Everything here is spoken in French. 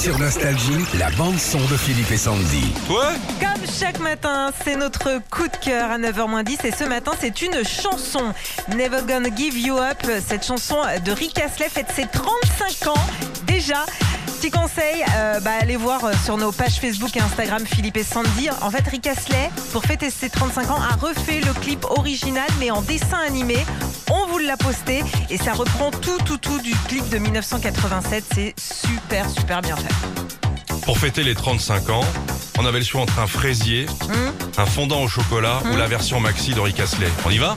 Sur Nostalgie, la bande-son de Philippe et Sandy. Toi Comme chaque matin, c'est notre coup de cœur à 9h10 et ce matin, c'est une chanson. Never Gonna Give You Up. Cette chanson de Rick Astley fête ses 35 ans déjà. Petit conseil, euh, bah, allez voir sur nos pages Facebook et Instagram Philippe et Sandy. En fait, Rick Astley, pour fêter ses 35 ans, a refait le clip original mais en dessin animé. Vous l'a posté et ça reprend tout, tout, tout du clip de 1987. C'est super, super bien fait. Pour fêter les 35 ans, on avait le choix entre un fraisier, Hum un fondant au chocolat ou la version maxi de Rick Astley. On y va?